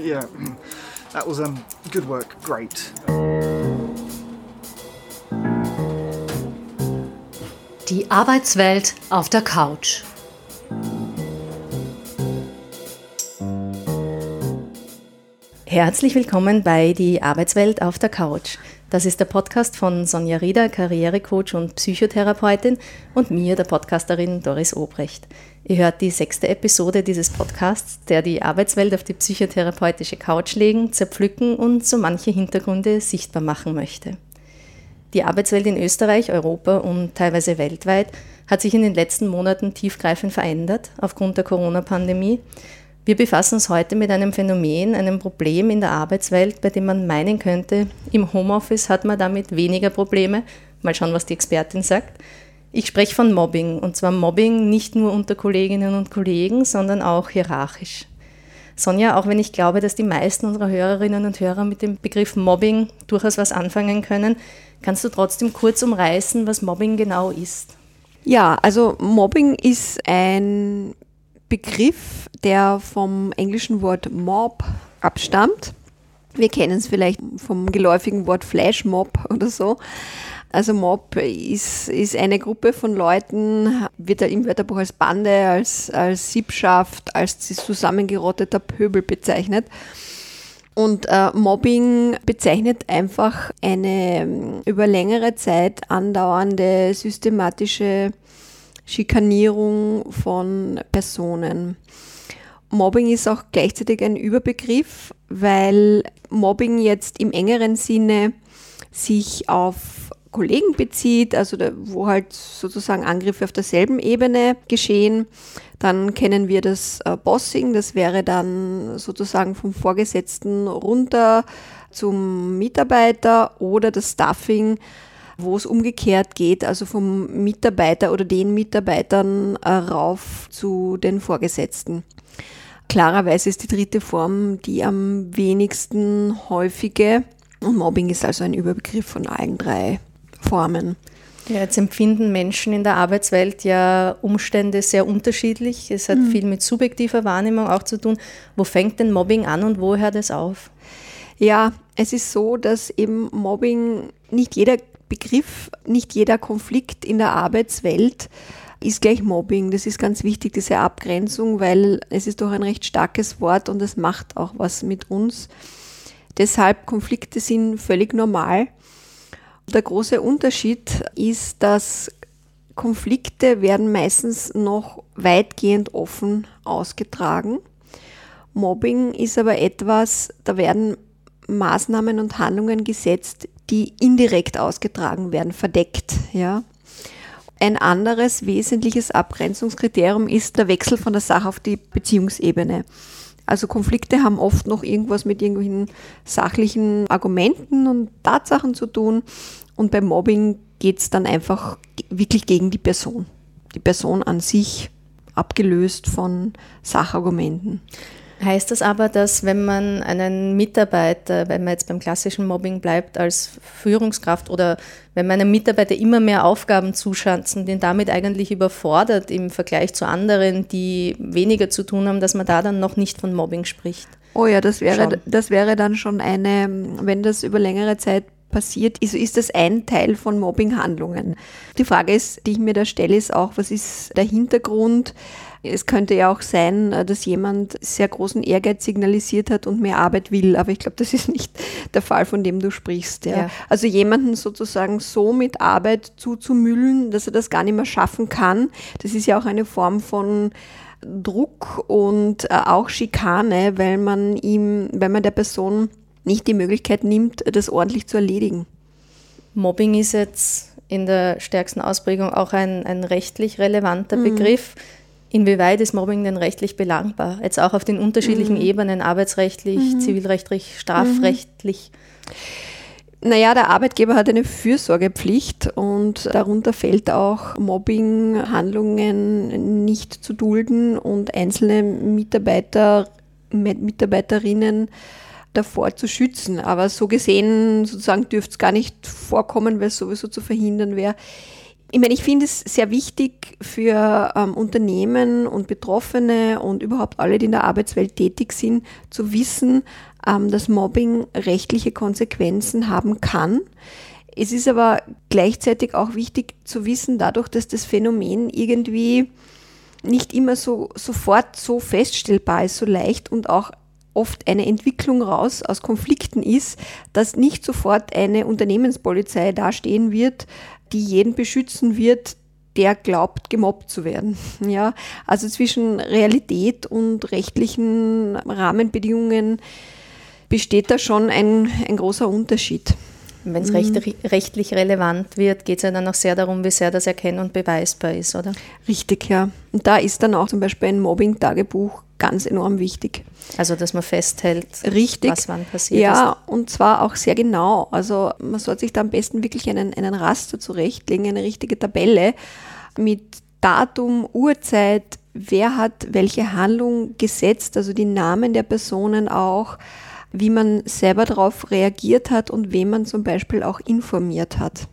yeah, that was um, good work. Great. Die Arbeitswelt auf der Couch. Herzlich willkommen bei Die Arbeitswelt auf der Couch. Das ist der Podcast von Sonja Rieder, Karrierecoach und Psychotherapeutin und mir, der Podcasterin Doris Obrecht. Ihr hört die sechste Episode dieses Podcasts, der die Arbeitswelt auf die psychotherapeutische Couch legen, zerpflücken und so manche Hintergründe sichtbar machen möchte. Die Arbeitswelt in Österreich, Europa und teilweise weltweit hat sich in den letzten Monaten tiefgreifend verändert aufgrund der Corona-Pandemie. Wir befassen uns heute mit einem Phänomen, einem Problem in der Arbeitswelt, bei dem man meinen könnte, im Homeoffice hat man damit weniger Probleme. Mal schauen, was die Expertin sagt. Ich spreche von Mobbing, und zwar Mobbing nicht nur unter Kolleginnen und Kollegen, sondern auch hierarchisch. Sonja, auch wenn ich glaube, dass die meisten unserer Hörerinnen und Hörer mit dem Begriff Mobbing durchaus was anfangen können, kannst du trotzdem kurz umreißen, was Mobbing genau ist? Ja, also Mobbing ist ein Begriff, der vom englischen Wort Mob abstammt. Wir kennen es vielleicht vom geläufigen Wort Flashmob oder so. Also Mob ist, ist eine Gruppe von Leuten, wird im Wörterbuch als Bande, als, als Siebschaft, als zusammengerotteter Pöbel bezeichnet. Und äh, Mobbing bezeichnet einfach eine über längere Zeit andauernde systematische Schikanierung von Personen. Mobbing ist auch gleichzeitig ein Überbegriff, weil Mobbing jetzt im engeren Sinne sich auf Kollegen bezieht, also da, wo halt sozusagen Angriffe auf derselben Ebene geschehen. Dann kennen wir das äh, Bossing, das wäre dann sozusagen vom Vorgesetzten runter zum Mitarbeiter oder das Stuffing, wo es umgekehrt geht, also vom Mitarbeiter oder den Mitarbeitern äh, rauf zu den Vorgesetzten. Klarerweise ist die dritte Form die am wenigsten häufige und Mobbing ist also ein Überbegriff von allen drei Formen. Ja, jetzt empfinden Menschen in der Arbeitswelt ja Umstände sehr unterschiedlich. Es hat mhm. viel mit subjektiver Wahrnehmung auch zu tun. Wo fängt denn Mobbing an und wo hört es auf? Ja, es ist so, dass eben Mobbing nicht jeder Begriff, nicht jeder Konflikt in der Arbeitswelt ist gleich Mobbing. Das ist ganz wichtig, diese Abgrenzung, weil es ist doch ein recht starkes Wort und es macht auch was mit uns. Deshalb Konflikte sind völlig normal. Der große Unterschied ist, dass Konflikte werden meistens noch weitgehend offen ausgetragen. Mobbing ist aber etwas, da werden Maßnahmen und Handlungen gesetzt, die indirekt ausgetragen werden, verdeckt. Ja. Ein anderes wesentliches Abgrenzungskriterium ist der Wechsel von der Sache auf die Beziehungsebene. Also Konflikte haben oft noch irgendwas mit irgendwelchen sachlichen Argumenten und Tatsachen zu tun. Und beim Mobbing geht es dann einfach wirklich gegen die Person. Die Person an sich abgelöst von Sachargumenten. Heißt das aber, dass wenn man einen Mitarbeiter, wenn man jetzt beim klassischen Mobbing bleibt, als Führungskraft oder wenn man einem Mitarbeiter immer mehr Aufgaben zuschanzen, den damit eigentlich überfordert im Vergleich zu anderen, die weniger zu tun haben, dass man da dann noch nicht von Mobbing spricht? Oh ja, das wäre, das wäre dann schon eine, wenn das über längere Zeit passiert, ist, ist das ein Teil von Mobbinghandlungen. Die Frage ist, die ich mir da stelle, ist auch, was ist der Hintergrund? Es könnte ja auch sein, äh, dass jemand sehr großen Ehrgeiz signalisiert hat und mehr Arbeit will, aber ich glaube, das ist nicht der Fall, von dem du sprichst. Ja. Ja. Also jemanden sozusagen so mit Arbeit zuzumüllen, dass er das gar nicht mehr schaffen kann, das ist ja auch eine Form von Druck und äh, auch Schikane, weil man ihm, weil man der Person nicht die Möglichkeit nimmt, das ordentlich zu erledigen. Mobbing ist jetzt in der stärksten Ausprägung auch ein, ein rechtlich relevanter mhm. Begriff. Inwieweit ist Mobbing denn rechtlich belangbar? Jetzt auch auf den unterschiedlichen mhm. Ebenen, arbeitsrechtlich, mhm. zivilrechtlich, strafrechtlich. Naja, der Arbeitgeber hat eine Fürsorgepflicht und darunter fällt auch Mobbing-Handlungen nicht zu dulden und einzelne Mitarbeiter, Mitarbeiterinnen davor zu schützen. Aber so gesehen sozusagen dürfte es gar nicht vorkommen, weil es sowieso zu verhindern wäre. Ich meine, ich finde es sehr wichtig für ähm, Unternehmen und Betroffene und überhaupt alle, die in der Arbeitswelt tätig sind, zu wissen, ähm, dass Mobbing rechtliche Konsequenzen haben kann. Es ist aber gleichzeitig auch wichtig zu wissen, dadurch, dass das Phänomen irgendwie nicht immer so sofort so feststellbar ist, so leicht und auch oft eine Entwicklung raus aus Konflikten ist, dass nicht sofort eine Unternehmenspolizei dastehen wird, die jeden beschützen wird, der glaubt, gemobbt zu werden. Ja, also zwischen Realität und rechtlichen Rahmenbedingungen besteht da schon ein, ein großer Unterschied. Wenn es mhm. rechtlich relevant wird, geht es ja dann auch sehr darum, wie sehr das erkenn- und beweisbar ist, oder? Richtig, ja. Und da ist dann auch zum Beispiel ein Mobbing-Tagebuch ganz enorm wichtig. Also, dass man festhält, Richtig. was wann passiert ja, ist. Ja, und zwar auch sehr genau. Also, man sollte sich da am besten wirklich einen, einen Raster zurechtlegen, eine richtige Tabelle mit Datum, Uhrzeit, wer hat welche Handlung gesetzt, also die Namen der Personen auch wie man selber darauf reagiert hat und wem man zum Beispiel auch informiert hat.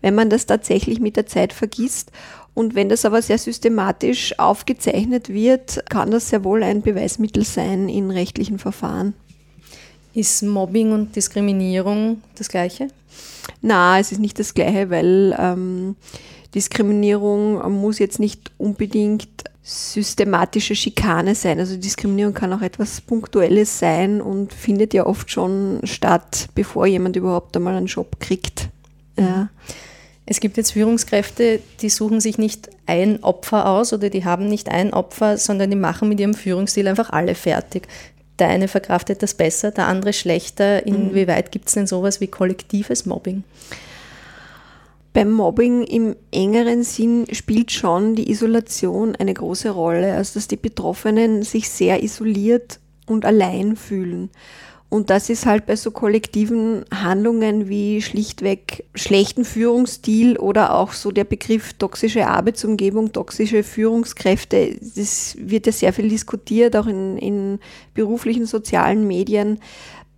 Wenn man das tatsächlich mit der Zeit vergisst und wenn das aber sehr systematisch aufgezeichnet wird, kann das sehr wohl ein Beweismittel sein in rechtlichen Verfahren. Ist Mobbing und Diskriminierung das gleiche? Na, es ist nicht das gleiche, weil ähm, Diskriminierung muss jetzt nicht unbedingt systematische Schikane sein. Also Diskriminierung kann auch etwas Punktuelles sein und findet ja oft schon statt, bevor jemand überhaupt einmal einen Job kriegt. Ja. Es gibt jetzt Führungskräfte, die suchen sich nicht ein Opfer aus oder die haben nicht ein Opfer, sondern die machen mit ihrem Führungsstil einfach alle fertig. Der eine verkraftet das besser, der andere schlechter. Inwieweit gibt es denn sowas wie kollektives Mobbing? Beim Mobbing im engeren Sinn spielt schon die Isolation eine große Rolle, also dass die Betroffenen sich sehr isoliert und allein fühlen. Und das ist halt bei so kollektiven Handlungen wie schlichtweg schlechten Führungsstil oder auch so der Begriff toxische Arbeitsumgebung, toxische Führungskräfte. Das wird ja sehr viel diskutiert, auch in, in beruflichen sozialen Medien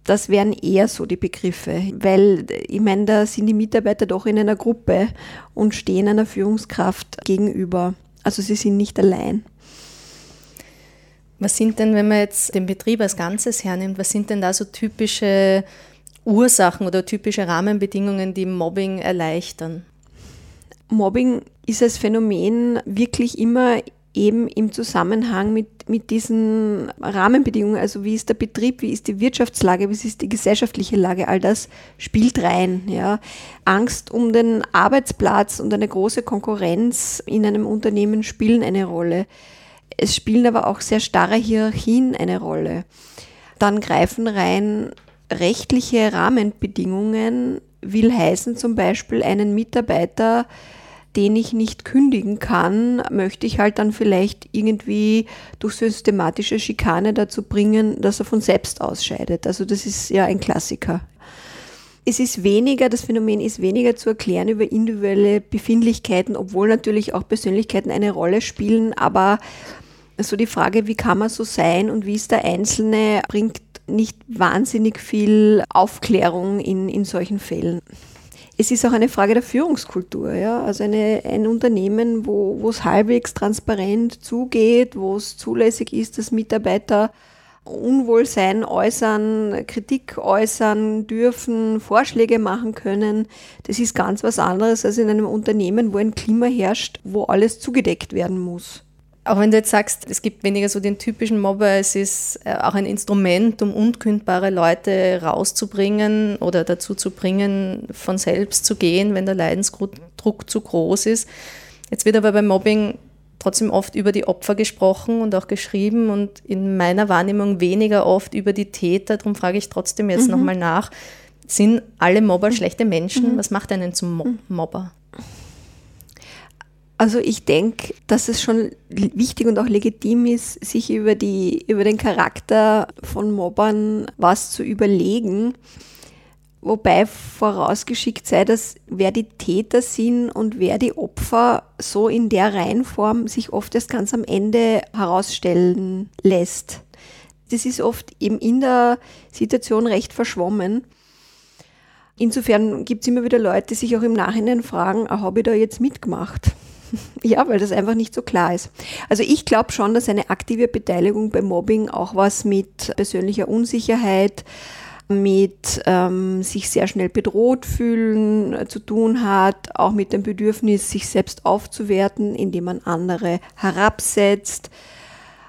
das wären eher so die Begriffe, weil ich meine, da sind die Mitarbeiter doch in einer Gruppe und stehen einer Führungskraft gegenüber. Also sie sind nicht allein. Was sind denn, wenn man jetzt den Betrieb als Ganzes hernimmt, was sind denn da so typische Ursachen oder typische Rahmenbedingungen, die Mobbing erleichtern? Mobbing ist als Phänomen wirklich immer eben im Zusammenhang mit, mit diesen Rahmenbedingungen, also wie ist der Betrieb, wie ist die Wirtschaftslage, wie ist die gesellschaftliche Lage, all das spielt rein. Ja. Angst um den Arbeitsplatz und eine große Konkurrenz in einem Unternehmen spielen eine Rolle. Es spielen aber auch sehr starre Hierarchien eine Rolle. Dann greifen rein rechtliche Rahmenbedingungen, will heißen zum Beispiel einen Mitarbeiter, den ich nicht kündigen kann, möchte ich halt dann vielleicht irgendwie durch systematische Schikane dazu bringen, dass er von selbst ausscheidet. Also das ist ja ein Klassiker. Es ist weniger, das Phänomen ist weniger zu erklären über individuelle Befindlichkeiten, obwohl natürlich auch Persönlichkeiten eine Rolle spielen, aber so die Frage, wie kann man so sein und wie ist der Einzelne, bringt nicht wahnsinnig viel Aufklärung in, in solchen Fällen es ist auch eine Frage der Führungskultur. Ja? Also eine, ein Unternehmen, wo, wo es halbwegs transparent zugeht, wo es zulässig ist, dass Mitarbeiter Unwohlsein äußern, Kritik äußern dürfen, Vorschläge machen können. Das ist ganz was anderes als in einem Unternehmen, wo ein Klima herrscht, wo alles zugedeckt werden muss. Auch wenn du jetzt sagst, es gibt weniger so den typischen Mobber, es ist äh, auch ein Instrument, um unkündbare Leute rauszubringen oder dazu zu bringen, von selbst zu gehen, wenn der Leidensdruck zu groß ist. Jetzt wird aber beim Mobbing trotzdem oft über die Opfer gesprochen und auch geschrieben und in meiner Wahrnehmung weniger oft über die Täter. Darum frage ich trotzdem jetzt mhm. nochmal nach. Sind alle Mobber schlechte Menschen? Mhm. Was macht einen zum Mobber? Also ich denke, dass es schon wichtig und auch legitim ist, sich über, die, über den Charakter von Mobbern was zu überlegen. Wobei vorausgeschickt sei, dass wer die Täter sind und wer die Opfer so in der Reihenform sich oft erst ganz am Ende herausstellen lässt. Das ist oft eben in der Situation recht verschwommen. Insofern gibt es immer wieder Leute, die sich auch im Nachhinein fragen, ah, habe ich da jetzt mitgemacht? ja, weil das einfach nicht so klar ist. Also ich glaube schon, dass eine aktive Beteiligung beim Mobbing auch was mit persönlicher Unsicherheit, mit ähm, sich sehr schnell bedroht fühlen äh, zu tun hat, auch mit dem Bedürfnis, sich selbst aufzuwerten, indem man andere herabsetzt.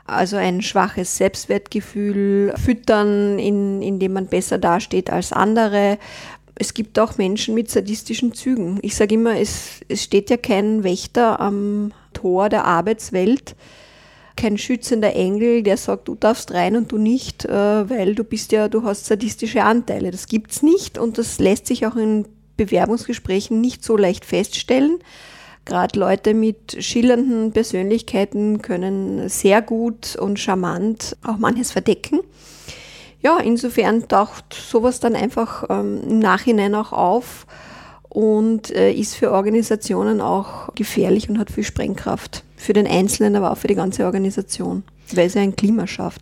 Also ein schwaches Selbstwertgefühl füttern, in, indem man besser dasteht als andere. Es gibt auch Menschen mit sadistischen Zügen. Ich sage immer, es, es steht ja kein Wächter am Tor der Arbeitswelt, kein schützender Engel, der sagt, du darfst rein und du nicht, äh, weil du bist ja, du hast sadistische Anteile. Das gibt's nicht und das lässt sich auch in Bewerbungsgesprächen nicht so leicht feststellen. Gerade Leute mit schillernden Persönlichkeiten können sehr gut und charmant auch manches verdecken. Ja, insofern taucht sowas dann einfach ähm, im Nachhinein auch auf und äh, ist für Organisationen auch gefährlich und hat viel Sprengkraft. Für den Einzelnen, aber auch für die ganze Organisation, weil es ja ein Klima schafft.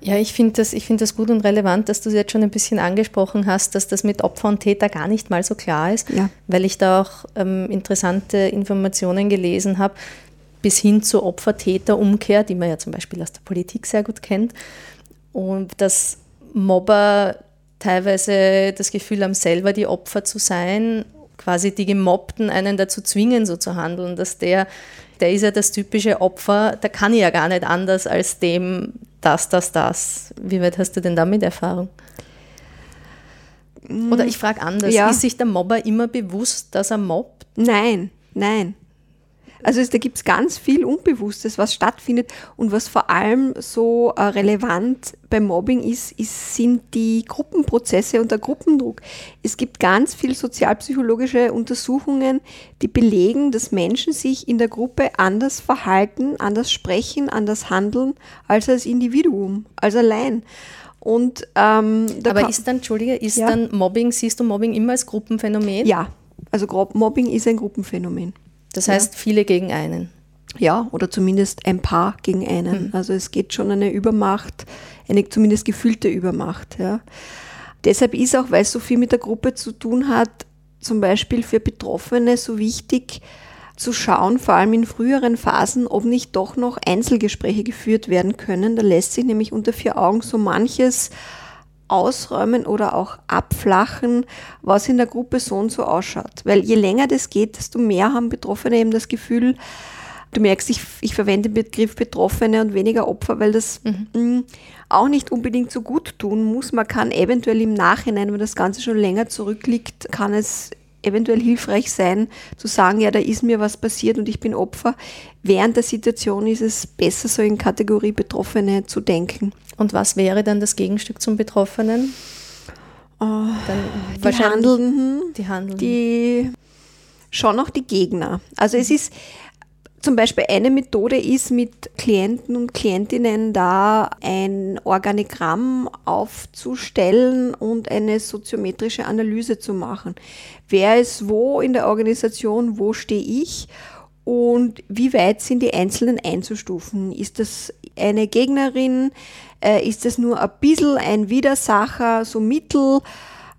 Ja, ich finde das, find das gut und relevant, dass du jetzt schon ein bisschen angesprochen hast, dass das mit Opfer und Täter gar nicht mal so klar ist, ja. weil ich da auch ähm, interessante Informationen gelesen habe, bis hin zur Opfer-Täter-Umkehr, die man ja zum Beispiel aus der Politik sehr gut kennt. Und dass Mobber teilweise das Gefühl haben, selber die Opfer zu sein, quasi die Gemobbten einen dazu zwingen, so zu handeln, dass der, der ist ja das typische Opfer, da kann ich ja gar nicht anders als dem das, das, das. Wie weit hast du denn damit Erfahrung? Oder ich frage anders, ja. ist sich der Mobber immer bewusst, dass er mobbt? Nein, nein. Also es, da gibt es ganz viel Unbewusstes, was stattfindet und was vor allem so äh, relevant beim Mobbing ist, ist, sind die Gruppenprozesse und der Gruppendruck. Es gibt ganz viel sozialpsychologische Untersuchungen, die belegen, dass Menschen sich in der Gruppe anders verhalten, anders sprechen, anders handeln als als Individuum, als allein. Und, ähm, Aber ist dann, Entschuldige, ist ja? dann Mobbing, siehst du Mobbing immer als Gruppenphänomen? Ja, also Mobbing ist ein Gruppenphänomen. Das heißt, ja. viele gegen einen. Ja, oder zumindest ein paar gegen einen. Mhm. Also es geht schon eine Übermacht, eine zumindest gefühlte Übermacht. Ja. Deshalb ist auch, weil es so viel mit der Gruppe zu tun hat, zum Beispiel für Betroffene so wichtig zu schauen, vor allem in früheren Phasen, ob nicht doch noch Einzelgespräche geführt werden können. Da lässt sich nämlich unter vier Augen so manches ausräumen oder auch abflachen, was in der Gruppe so und so ausschaut. Weil je länger das geht, desto mehr haben Betroffene eben das Gefühl, du merkst, ich, ich verwende den Begriff Betroffene und weniger Opfer, weil das mhm. mh, mm, auch nicht unbedingt so gut tun muss. Man kann eventuell im Nachhinein, wenn das Ganze schon länger zurückliegt, kann es eventuell hilfreich sein, zu sagen, ja, da ist mir was passiert und ich bin Opfer. Während der Situation ist es besser, so in Kategorie Betroffene zu denken. Und was wäre dann das Gegenstück zum Betroffenen? Oh, die Handelnden, die Handelnden. Die schon noch die Gegner. Also es ist zum Beispiel eine Methode ist mit Klienten und Klientinnen da ein Organigramm aufzustellen und eine soziometrische Analyse zu machen. Wer ist wo in der Organisation, wo stehe ich und wie weit sind die Einzelnen einzustufen? Ist das eine Gegnerin? Äh, ist das nur ein bisschen ein Widersacher, so mittel?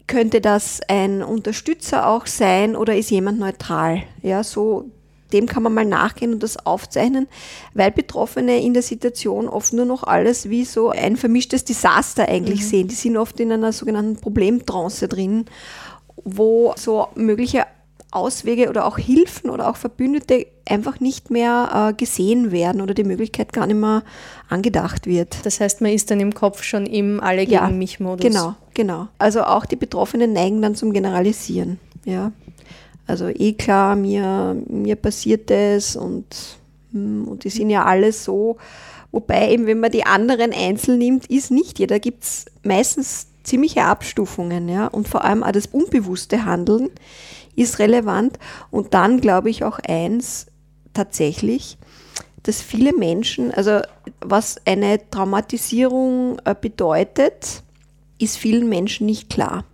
Könnte das ein Unterstützer auch sein oder ist jemand neutral? Ja, so dem kann man mal nachgehen und das aufzeichnen, weil Betroffene in der Situation oft nur noch alles wie so ein vermischtes Desaster eigentlich mhm. sehen. Die sind oft in einer sogenannten Problemtrance drin, wo so mögliche Auswege oder auch Hilfen oder auch Verbündete einfach nicht mehr äh, gesehen werden oder die Möglichkeit gar nicht mehr angedacht wird. Das heißt, man ist dann im Kopf schon im Alle gegen ja, mich Modus. Genau, genau. Also auch die Betroffenen neigen dann zum Generalisieren. Ja. Also eh klar, mir, mir passiert das und, hm, und die sind ja alle so. Wobei eben, wenn man die anderen einzeln nimmt, ist nicht jeder. Da gibt es meistens ziemliche Abstufungen, ja. Und vor allem auch das unbewusste Handeln ist relevant. Und dann glaube ich auch eins tatsächlich, dass viele Menschen, also was eine Traumatisierung äh, bedeutet, ist vielen Menschen nicht klar.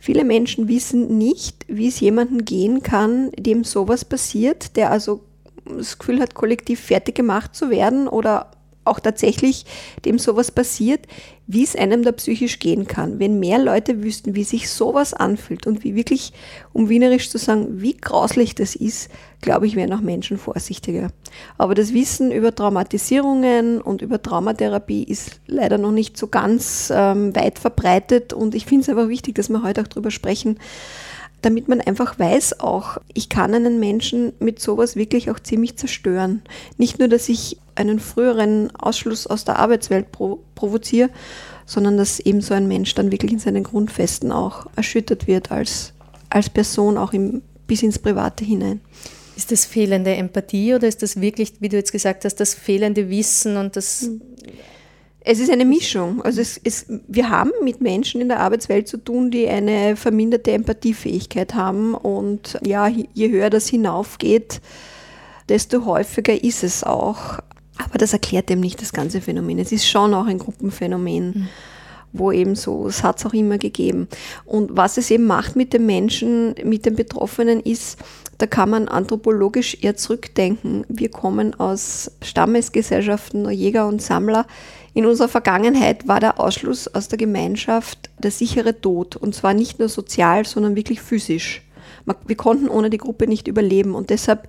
Viele Menschen wissen nicht, wie es jemandem gehen kann, dem sowas passiert, der also das Gefühl hat, kollektiv fertig gemacht zu werden oder auch tatsächlich dem sowas passiert, wie es einem da psychisch gehen kann. Wenn mehr Leute wüssten, wie sich sowas anfühlt und wie wirklich, um wienerisch zu sagen, wie grauslich das ist, glaube ich, wären auch Menschen vorsichtiger. Aber das Wissen über Traumatisierungen und über Traumatherapie ist leider noch nicht so ganz ähm, weit verbreitet und ich finde es einfach wichtig, dass wir heute auch darüber sprechen, damit man einfach weiß auch, ich kann einen Menschen mit sowas wirklich auch ziemlich zerstören. Nicht nur, dass ich einen früheren Ausschluss aus der Arbeitswelt pro provoziere, sondern dass eben so ein Mensch dann wirklich in seinen Grundfesten auch erschüttert wird als, als Person, auch im, bis ins Private hinein. Ist das fehlende Empathie oder ist das wirklich, wie du jetzt gesagt hast, das fehlende Wissen und das hm. Es ist eine Mischung. Also es, es, wir haben mit Menschen in der Arbeitswelt zu tun, die eine verminderte Empathiefähigkeit haben. Und ja, je höher das hinaufgeht, desto häufiger ist es auch. Aber das erklärt eben nicht das ganze Phänomen. Es ist schon auch ein Gruppenphänomen. Mhm wo eben so, es hat es auch immer gegeben. Und was es eben macht mit den Menschen, mit den Betroffenen ist, da kann man anthropologisch eher zurückdenken. Wir kommen aus Stammesgesellschaften, Jäger und Sammler. In unserer Vergangenheit war der Ausschluss aus der Gemeinschaft der sichere Tod. Und zwar nicht nur sozial, sondern wirklich physisch. Wir konnten ohne die Gruppe nicht überleben. Und deshalb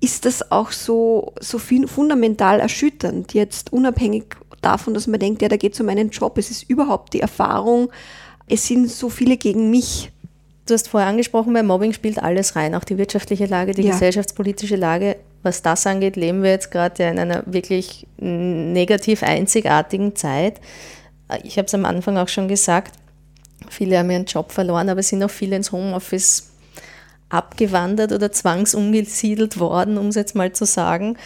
ist das auch so, so fundamental erschütternd, jetzt unabhängig davon, dass man denkt, ja, da geht es um einen Job. Es ist überhaupt die Erfahrung, es sind so viele gegen mich. Du hast vorher angesprochen, bei Mobbing spielt alles rein, auch die wirtschaftliche Lage, die ja. gesellschaftspolitische Lage. Was das angeht, leben wir jetzt gerade in einer wirklich negativ einzigartigen Zeit. Ich habe es am Anfang auch schon gesagt, viele haben ihren Job verloren, aber es sind auch viele ins Homeoffice abgewandert oder zwangsumgesiedelt worden, um es jetzt mal zu sagen.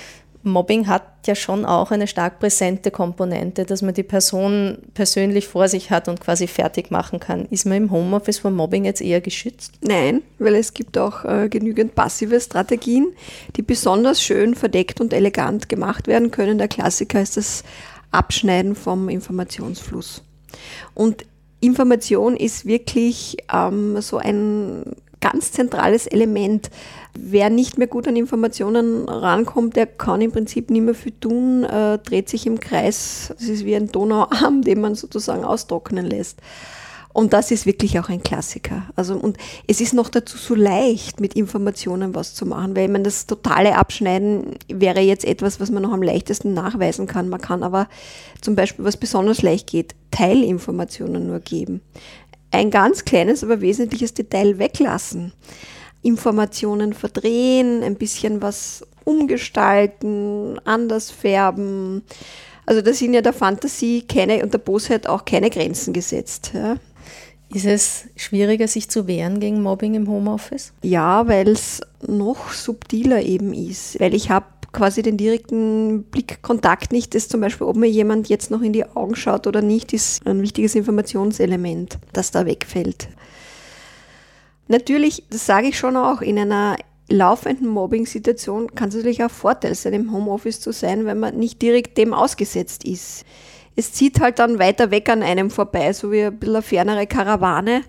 Mobbing hat ja schon auch eine stark präsente Komponente, dass man die Person persönlich vor sich hat und quasi fertig machen kann. Ist man im Homeoffice vor Mobbing jetzt eher geschützt? Nein, weil es gibt auch äh, genügend passive Strategien, die besonders schön verdeckt und elegant gemacht werden können. Der Klassiker ist das Abschneiden vom Informationsfluss. Und Information ist wirklich ähm, so ein ganz zentrales Element. Wer nicht mehr gut an Informationen rankommt, der kann im Prinzip nicht mehr viel tun, äh, dreht sich im Kreis. Es ist wie ein Donauarm, den man sozusagen austrocknen lässt. Und das ist wirklich auch ein Klassiker. Also, und es ist noch dazu so leicht, mit Informationen was zu machen, weil man das totale Abschneiden wäre jetzt etwas, was man noch am leichtesten nachweisen kann. Man kann aber zum Beispiel, was besonders leicht geht, Teilinformationen nur geben ein ganz kleines, aber wesentliches Detail weglassen. Informationen verdrehen, ein bisschen was umgestalten, anders färben. Also da sind ja der Fantasie keine und der Bosheit auch keine Grenzen gesetzt. Ja. Ist es schwieriger, sich zu wehren gegen Mobbing im Homeoffice? Ja, weil es noch subtiler eben ist. Weil ich habe quasi den direkten Blickkontakt nicht, dass zum Beispiel, ob mir jemand jetzt noch in die Augen schaut oder nicht, ist ein wichtiges Informationselement, das da wegfällt. Natürlich, das sage ich schon auch, in einer laufenden Mobbing-Situation kann es natürlich auch Vorteil sein, im Homeoffice zu sein, wenn man nicht direkt dem ausgesetzt ist. Es zieht halt dann weiter weg an einem vorbei, so wie ein bisschen eine fernere Karawane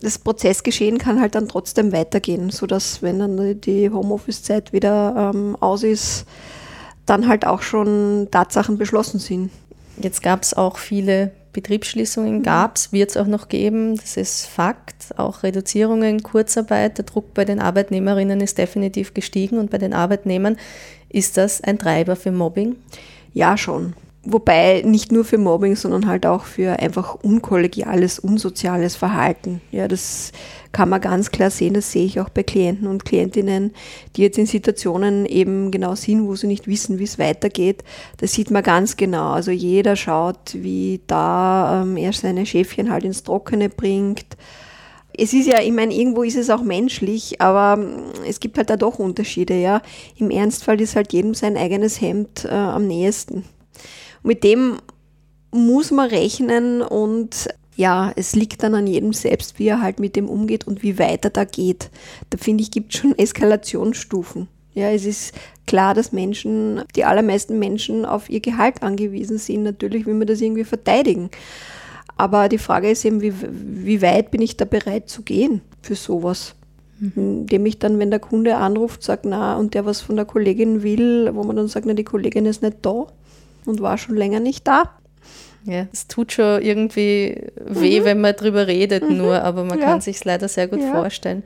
das Prozessgeschehen kann halt dann trotzdem weitergehen, sodass, wenn dann die Homeoffice-Zeit wieder ähm, aus ist, dann halt auch schon Tatsachen beschlossen sind. Jetzt gab es auch viele Betriebsschließungen, mhm. gab es, wird es auch noch geben, das ist Fakt. Auch Reduzierungen, Kurzarbeit, der Druck bei den Arbeitnehmerinnen ist definitiv gestiegen und bei den Arbeitnehmern ist das ein Treiber für Mobbing? Ja, schon. Wobei nicht nur für Mobbing, sondern halt auch für einfach unkollegiales, unsoziales Verhalten. Ja, das kann man ganz klar sehen. Das sehe ich auch bei Klienten und Klientinnen, die jetzt in Situationen eben genau sind, wo sie nicht wissen, wie es weitergeht. Das sieht man ganz genau. Also jeder schaut, wie da ähm, er seine Schäfchen halt ins Trockene bringt. Es ist ja, ich meine, irgendwo ist es auch menschlich, aber ähm, es gibt halt da doch Unterschiede, ja. Im Ernstfall ist halt jedem sein eigenes Hemd äh, am nächsten. Mit dem muss man rechnen und ja, es liegt dann an jedem selbst, wie er halt mit dem umgeht und wie weit er da geht. Da finde ich, gibt es schon Eskalationsstufen. Ja, es ist klar, dass Menschen, die allermeisten Menschen auf ihr Gehalt angewiesen sind. Natürlich will man das irgendwie verteidigen. Aber die Frage ist eben, wie, wie weit bin ich da bereit zu gehen für sowas? Mhm. Indem ich dann, wenn der Kunde anruft, sagt, na, und der was von der Kollegin will, wo man dann sagt, na, die Kollegin ist nicht da und war schon länger nicht da. Ja, es tut schon irgendwie weh, mhm. wenn man drüber redet, mhm. nur, aber man ja. kann sich leider sehr gut ja. vorstellen.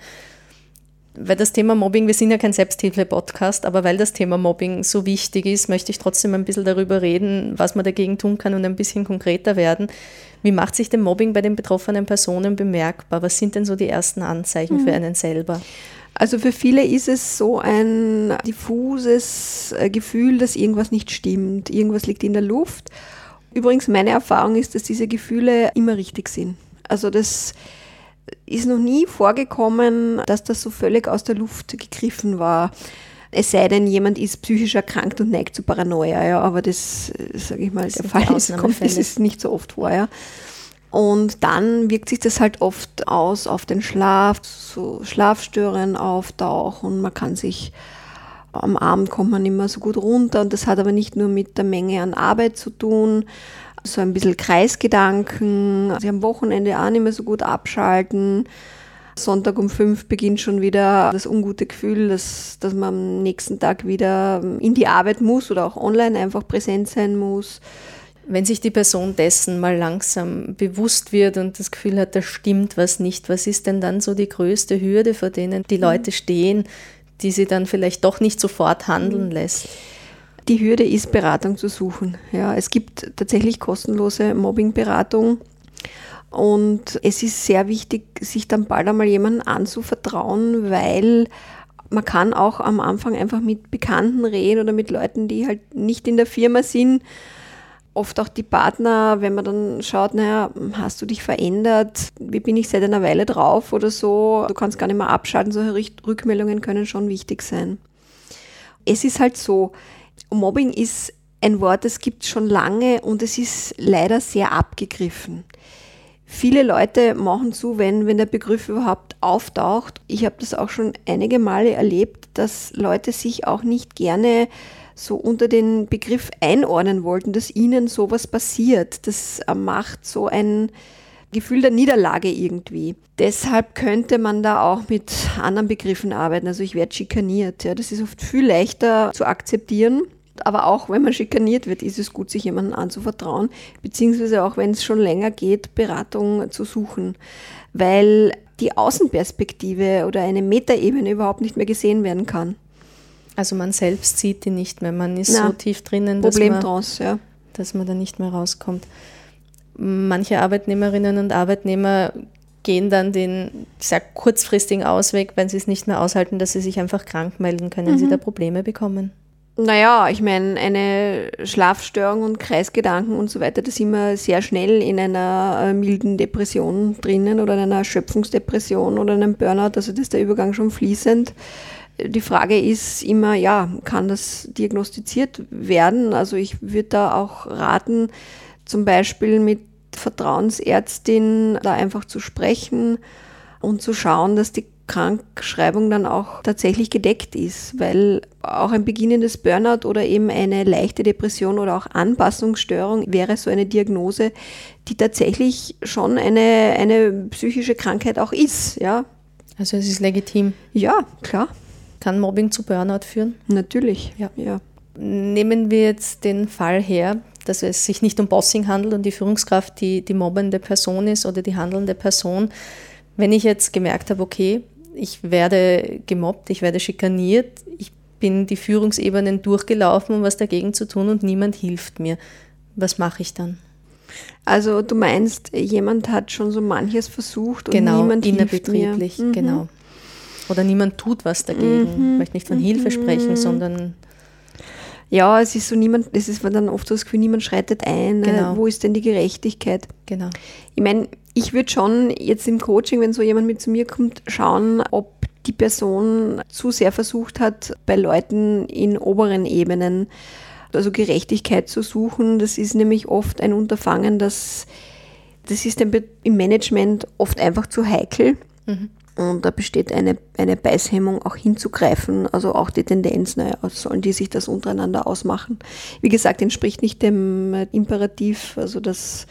Weil das Thema Mobbing, wir sind ja kein Selbsthilfe-Podcast, aber weil das Thema Mobbing so wichtig ist, möchte ich trotzdem ein bisschen darüber reden, was man dagegen tun kann und ein bisschen konkreter werden. Wie macht sich denn Mobbing bei den betroffenen Personen bemerkbar? Was sind denn so die ersten Anzeichen mhm. für einen selber? Also für viele ist es so ein diffuses äh, Gefühl, dass irgendwas nicht stimmt, irgendwas liegt in der Luft. Übrigens, meine Erfahrung ist, dass diese Gefühle immer richtig sind. Also das ist noch nie vorgekommen, dass das so völlig aus der Luft gegriffen war. Es sei denn, jemand ist psychisch erkrankt und neigt zu Paranoia, ja, aber das, äh, sage ich mal, das der Fall ist, kommt, das ist nicht so oft vor, ja. Und dann wirkt sich das halt oft aus auf den Schlaf, so Schlafstören auftauchen und man kann sich am Abend kommt man immer so gut runter und das hat aber nicht nur mit der Menge an Arbeit zu tun, so ein bisschen Kreisgedanken, sie am Wochenende auch nicht mehr so gut abschalten. Sonntag um fünf beginnt schon wieder das ungute Gefühl, dass, dass man am nächsten Tag wieder in die Arbeit muss oder auch online einfach präsent sein muss. Wenn sich die Person dessen mal langsam bewusst wird und das Gefühl hat, da stimmt was nicht, was ist denn dann so die größte Hürde, vor denen die Leute stehen, die sie dann vielleicht doch nicht sofort handeln lässt? Die Hürde ist, Beratung zu suchen. Ja, es gibt tatsächlich kostenlose Mobbingberatung. Und es ist sehr wichtig, sich dann bald einmal jemandem anzuvertrauen, weil man kann auch am Anfang einfach mit Bekannten reden oder mit Leuten, die halt nicht in der Firma sind oft auch die Partner, wenn man dann schaut, naja, hast du dich verändert? Wie bin ich seit einer Weile drauf oder so? Du kannst gar nicht mehr abschalten. Solche Rückmeldungen können schon wichtig sein. Es ist halt so, Mobbing ist ein Wort, das gibt es schon lange und es ist leider sehr abgegriffen. Viele Leute machen zu, wenn, wenn der Begriff überhaupt auftaucht. Ich habe das auch schon einige Male erlebt, dass Leute sich auch nicht gerne so unter den Begriff einordnen wollten, dass ihnen sowas passiert. Das macht so ein Gefühl der Niederlage irgendwie. Deshalb könnte man da auch mit anderen Begriffen arbeiten. Also ich werde schikaniert. Ja, das ist oft viel leichter zu akzeptieren. Aber auch wenn man schikaniert wird, ist es gut, sich jemandem anzuvertrauen, beziehungsweise auch wenn es schon länger geht, Beratung zu suchen. Weil die Außenperspektive oder eine Metaebene überhaupt nicht mehr gesehen werden kann. Also man selbst sieht die nicht mehr, man ist Na, so tief drinnen, dass man, draus, ja. dass man da nicht mehr rauskommt. Manche Arbeitnehmerinnen und Arbeitnehmer gehen dann den sehr kurzfristigen Ausweg, wenn sie es nicht mehr aushalten, dass sie sich einfach krank melden. Können mhm. sie da Probleme bekommen? Naja, ich meine, eine Schlafstörung und Kreisgedanken und so weiter, da sind wir sehr schnell in einer äh, milden Depression drinnen oder in einer Erschöpfungsdepression oder einem Burnout. Also das ist der Übergang schon fließend. Die Frage ist immer, ja, kann das diagnostiziert werden? Also ich würde da auch raten, zum Beispiel mit Vertrauensärztin da einfach zu sprechen und zu schauen, dass die Krankschreibung dann auch tatsächlich gedeckt ist, weil auch ein beginnendes Burnout oder eben eine leichte Depression oder auch Anpassungsstörung wäre so eine Diagnose, die tatsächlich schon eine, eine psychische Krankheit auch ist, ja. Also es ist legitim. Ja, klar. Kann Mobbing zu Burnout führen? Natürlich, ja. ja. Nehmen wir jetzt den Fall her, dass es sich nicht um Bossing handelt und die Führungskraft die, die mobbende Person ist oder die handelnde Person. Wenn ich jetzt gemerkt habe, okay, ich werde gemobbt, ich werde schikaniert, ich bin die Führungsebenen durchgelaufen, um was dagegen zu tun und niemand hilft mir. Was mache ich dann? Also du meinst, jemand hat schon so manches versucht und genau, niemand hilft mir. Mhm. Genau. Oder niemand tut was dagegen. Mhm. Ich möchte nicht von Hilfe sprechen, mhm. sondern ja, es ist so niemand, es ist dann oft so das Gefühl, niemand schreitet ein. Ne? Genau. Wo ist denn die Gerechtigkeit? Genau. Ich meine, ich würde schon jetzt im Coaching, wenn so jemand mit zu mir kommt, schauen, ob die Person zu sehr versucht hat, bei Leuten in oberen Ebenen also Gerechtigkeit zu suchen. Das ist nämlich oft ein Unterfangen, das, das ist im Management oft einfach zu heikel. Mhm. Und da besteht eine, eine Beißhemmung, auch hinzugreifen. Also auch die Tendenz, naja, sollen die sich das untereinander ausmachen. Wie gesagt, entspricht nicht dem Imperativ, also das,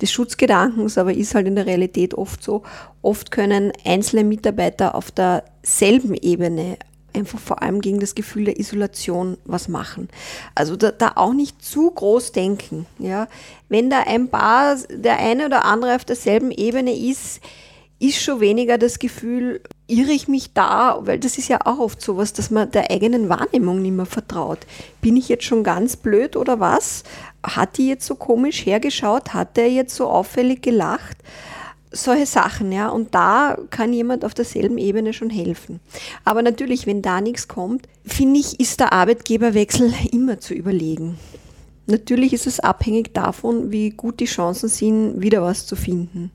des Schutzgedankens, aber ist halt in der Realität oft so. Oft können einzelne Mitarbeiter auf derselben Ebene einfach vor allem gegen das Gefühl der Isolation was machen. Also da, da, auch nicht zu groß denken. Ja? Wenn da ein paar, der eine oder andere auf derselben Ebene ist, ist schon weniger das Gefühl, irre ich mich da, weil das ist ja auch oft sowas, dass man der eigenen Wahrnehmung nicht mehr vertraut. Bin ich jetzt schon ganz blöd oder was? Hat die jetzt so komisch hergeschaut? Hat der jetzt so auffällig gelacht? solche Sachen, ja. Und da kann jemand auf derselben Ebene schon helfen. Aber natürlich, wenn da nichts kommt, finde ich, ist der Arbeitgeberwechsel immer zu überlegen. Natürlich ist es abhängig davon, wie gut die Chancen sind, wieder was zu finden.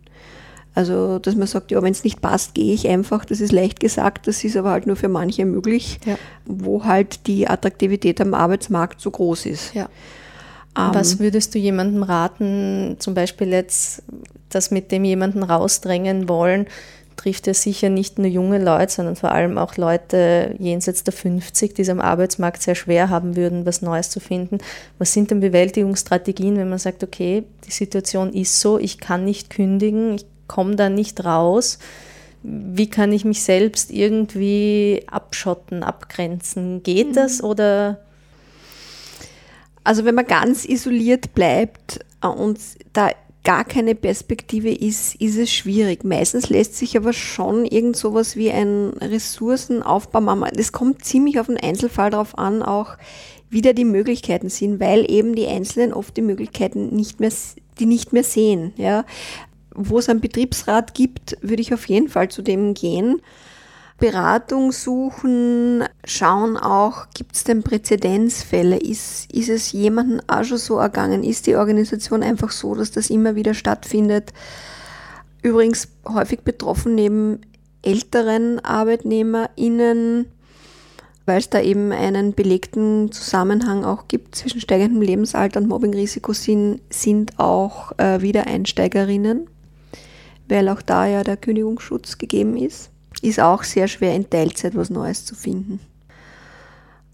Also, dass man sagt, ja, wenn es nicht passt, gehe ich einfach. Das ist leicht gesagt, das ist aber halt nur für manche möglich, ja. wo halt die Attraktivität am Arbeitsmarkt so groß ist. Ja. Um, Was würdest du jemandem raten, zum Beispiel jetzt das mit dem jemanden rausdrängen wollen, trifft ja sicher nicht nur junge Leute, sondern vor allem auch Leute jenseits der 50, die es am Arbeitsmarkt sehr schwer haben würden, was Neues zu finden. Was sind denn Bewältigungsstrategien, wenn man sagt, okay, die Situation ist so, ich kann nicht kündigen, ich komme da nicht raus. Wie kann ich mich selbst irgendwie abschotten, abgrenzen? Geht mhm. das oder also wenn man ganz isoliert bleibt äh, und da gar keine Perspektive ist, ist es schwierig. Meistens lässt sich aber schon irgend sowas wie ein Ressourcenaufbau machen. Das kommt ziemlich auf den Einzelfall darauf an, auch wie da die Möglichkeiten sind, weil eben die Einzelnen oft die Möglichkeiten nicht mehr, die nicht mehr sehen. Ja. Wo es einen Betriebsrat gibt, würde ich auf jeden Fall zu dem gehen Beratung suchen, schauen auch, gibt es denn Präzedenzfälle? Ist, ist es jemandem auch schon so ergangen? Ist die Organisation einfach so, dass das immer wieder stattfindet? Übrigens häufig betroffen neben älteren ArbeitnehmerInnen, weil es da eben einen belegten Zusammenhang auch gibt zwischen steigendem Lebensalter und Mobbingrisiko, sind, sind auch äh, Wiedereinsteigerinnen, weil auch da ja der Kündigungsschutz gegeben ist ist auch sehr schwer in Teilzeit was Neues zu finden.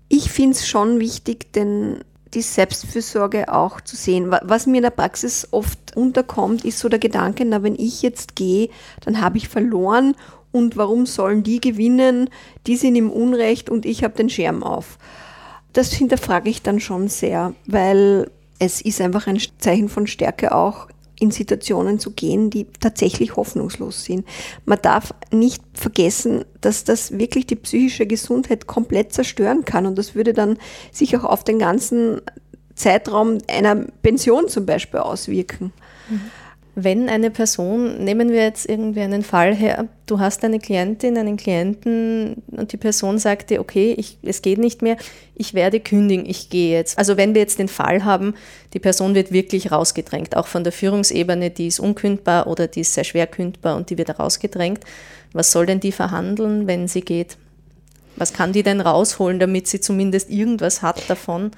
Ich finde es schon wichtig, denn die Selbstfürsorge auch zu sehen. Was mir in der Praxis oft unterkommt, ist so der Gedanke, na, wenn ich jetzt gehe, dann habe ich verloren und warum sollen die gewinnen? Die sind im Unrecht und ich habe den Schirm auf. Das hinterfrage ich dann schon sehr, weil es ist einfach ein Zeichen von Stärke auch, in Situationen zu gehen, die tatsächlich hoffnungslos sind. Man darf nicht vergessen, dass das wirklich die psychische Gesundheit komplett zerstören kann und das würde dann sich auch auf den ganzen Zeitraum einer Pension zum Beispiel auswirken. Mhm wenn eine Person, nehmen wir jetzt irgendwie einen Fall her, du hast eine Klientin, einen Klienten und die Person sagt dir, okay, ich, es geht nicht mehr, ich werde kündigen, ich gehe jetzt. Also wenn wir jetzt den Fall haben, die Person wird wirklich rausgedrängt, auch von der Führungsebene, die ist unkündbar oder die ist sehr schwer kündbar und die wird rausgedrängt. Was soll denn die verhandeln, wenn sie geht? Was kann die denn rausholen, damit sie zumindest irgendwas hat davon?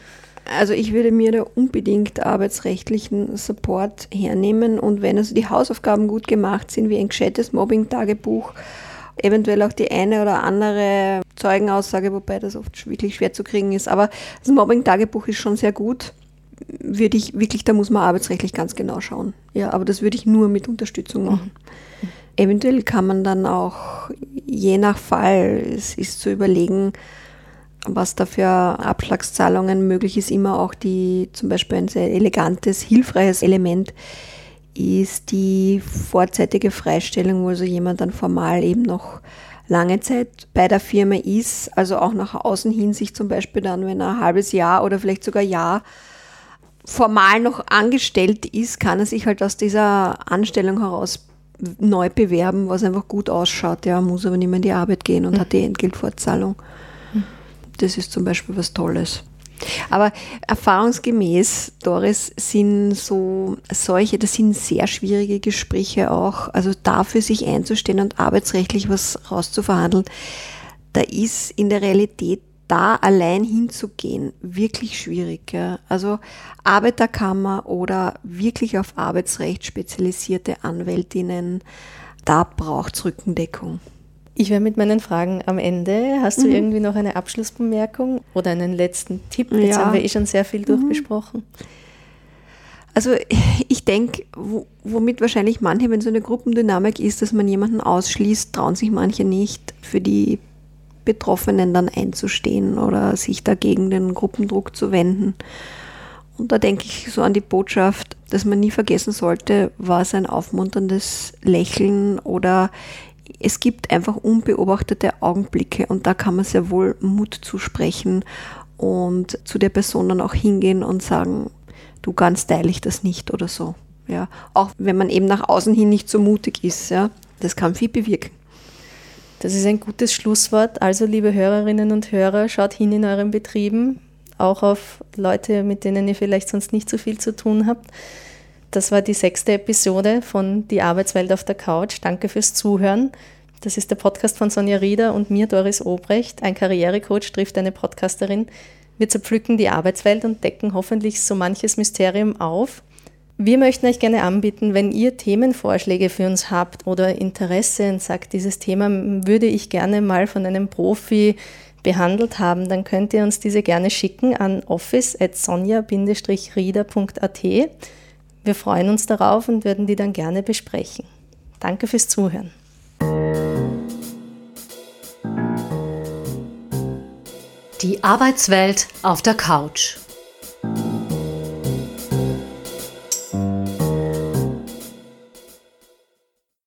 Also ich würde mir da unbedingt arbeitsrechtlichen Support hernehmen und wenn also die Hausaufgaben gut gemacht sind, wie ein gescheites Mobbing-Tagebuch, eventuell auch die eine oder andere Zeugenaussage, wobei das oft wirklich schwer zu kriegen ist, aber das Mobbing-Tagebuch ist schon sehr gut. Würde ich wirklich, da muss man arbeitsrechtlich ganz genau schauen. Ja, aber das würde ich nur mit Unterstützung machen. Mhm. Eventuell kann man dann auch je nach Fall, es ist zu überlegen, was da für Abschlagszahlungen möglich ist, immer auch die zum Beispiel ein sehr elegantes, hilfreiches Element ist die vorzeitige Freistellung, wo also jemand dann formal eben noch lange Zeit bei der Firma ist, also auch nach außen hin sich zum Beispiel dann, wenn er ein halbes Jahr oder vielleicht sogar Jahr formal noch angestellt ist, kann er sich halt aus dieser Anstellung heraus neu bewerben, was einfach gut ausschaut. Ja, muss aber nicht mehr in die Arbeit gehen und mhm. hat die Entgeltfortzahlung. Das ist zum Beispiel was Tolles. Aber erfahrungsgemäß, Doris, sind so solche, das sind sehr schwierige Gespräche auch. Also dafür sich einzustehen und arbeitsrechtlich was rauszuverhandeln, da ist in der Realität da allein hinzugehen wirklich schwierig. Ja. Also Arbeiterkammer oder wirklich auf Arbeitsrecht spezialisierte Anwältinnen, da braucht es Rückendeckung. Ich wäre mit meinen Fragen am Ende. Hast du mhm. irgendwie noch eine Abschlussbemerkung oder einen letzten Tipp? Jetzt ja. haben wir eh schon sehr viel mhm. durchgesprochen. Also ich denke, womit wahrscheinlich manche, wenn so eine Gruppendynamik ist, dass man jemanden ausschließt, trauen sich manche nicht. Für die Betroffenen dann einzustehen oder sich dagegen den Gruppendruck zu wenden. Und da denke ich so an die Botschaft, dass man nie vergessen sollte, was ein aufmunterndes Lächeln oder es gibt einfach unbeobachtete Augenblicke und da kann man sehr wohl Mut zusprechen und zu der Person dann auch hingehen und sagen, du ganz teile ich das nicht oder so. Ja, auch wenn man eben nach außen hin nicht so mutig ist, ja, das kann viel bewirken. Das ist ein gutes Schlusswort. Also, liebe Hörerinnen und Hörer, schaut hin in euren Betrieben, auch auf Leute, mit denen ihr vielleicht sonst nicht so viel zu tun habt. Das war die sechste Episode von Die Arbeitswelt auf der Couch. Danke fürs Zuhören. Das ist der Podcast von Sonja Rieder und mir, Doris Obrecht. Ein Karrierecoach trifft eine Podcasterin. Wir zerpflücken die Arbeitswelt und decken hoffentlich so manches Mysterium auf. Wir möchten euch gerne anbieten, wenn ihr Themenvorschläge für uns habt oder Interesse und sagt, dieses Thema würde ich gerne mal von einem Profi behandelt haben, dann könnt ihr uns diese gerne schicken an office.sonja-rieder.at. Wir freuen uns darauf und würden die dann gerne besprechen. Danke fürs Zuhören. Die Arbeitswelt auf der Couch.